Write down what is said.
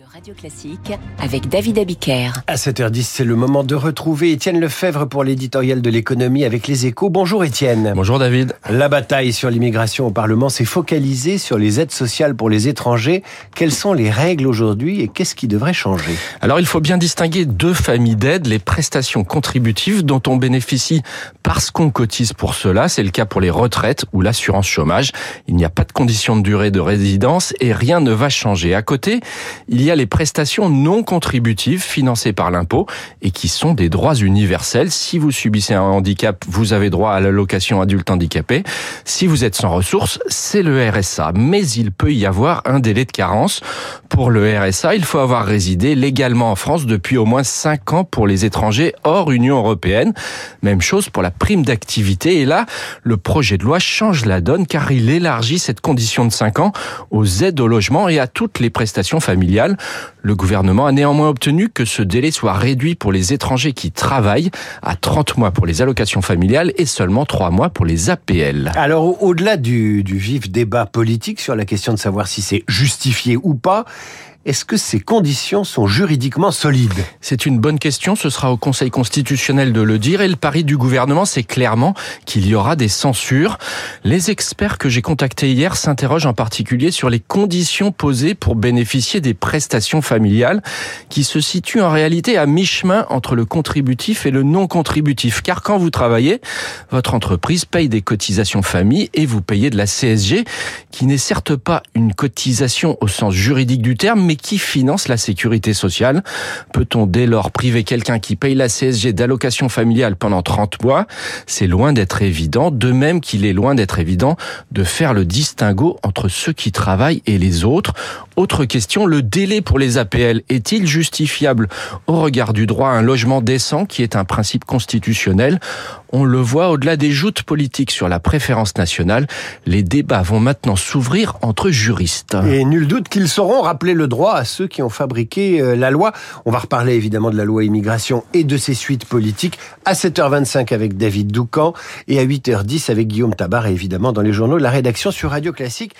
de Radio Classique avec David Abiker. À 7h10, c'est le moment de retrouver Étienne Lefebvre pour l'éditorial de l'économie avec les échos. Bonjour Étienne. Bonjour David. La bataille sur l'immigration au Parlement s'est focalisée sur les aides sociales pour les étrangers. Quelles sont les règles aujourd'hui et qu'est-ce qui devrait changer? Alors il faut bien distinguer deux familles d'aides. Les prestations contributives dont on bénéficie parce qu'on cotise pour cela. C'est le cas pour les retraites ou l'assurance chômage. Il n'y a pas de condition de durée de résidence et rien ne va changer. À côté, il y a les prestations non contributives financées par l'impôt et qui sont des droits universels. Si vous subissez un handicap, vous avez droit à l'allocation adulte handicapé. Si vous êtes sans ressources, c'est le RSA. Mais il peut y avoir un délai de carence. Pour le RSA, il faut avoir résidé légalement en France depuis au moins 5 ans pour les étrangers hors Union européenne. Même chose pour la prime d'activité. Et là, le projet de loi change la donne car il élargit cette condition de 5 ans aux aides au logement et à toutes les prestations familiales. Le gouvernement a néanmoins obtenu que ce délai soit réduit pour les étrangers qui travaillent à 30 mois pour les allocations familiales et seulement 3 mois pour les APL. Alors, au-delà du, du vif débat politique sur la question de savoir si c'est justifié ou pas, est-ce que ces conditions sont juridiquement solides? C'est une bonne question, ce sera au Conseil constitutionnel de le dire et le pari du gouvernement c'est clairement qu'il y aura des censures. Les experts que j'ai contactés hier s'interrogent en particulier sur les conditions posées pour bénéficier des prestations familiales qui se situent en réalité à mi-chemin entre le contributif et le non contributif car quand vous travaillez, votre entreprise paye des cotisations famille et vous payez de la CSG qui n'est certes pas une cotisation au sens juridique du terme mais qui finance la sécurité sociale? Peut-on dès lors priver quelqu'un qui paye la CSG d'allocation familiale pendant 30 mois? C'est loin d'être évident, de même qu'il est loin d'être évident de faire le distinguo entre ceux qui travaillent et les autres. Autre question, le délai pour les APL est-il justifiable au regard du droit à un logement décent qui est un principe constitutionnel? On le voit au-delà des joutes politiques sur la préférence nationale, les débats vont maintenant s'ouvrir entre juristes. Et nul doute qu'ils sauront rappeler le droit à ceux qui ont fabriqué euh, la loi. On va reparler évidemment de la loi immigration et de ses suites politiques à 7h25 avec David Doucan et à 8h10 avec Guillaume Tabar et évidemment dans les journaux de la rédaction sur Radio Classique.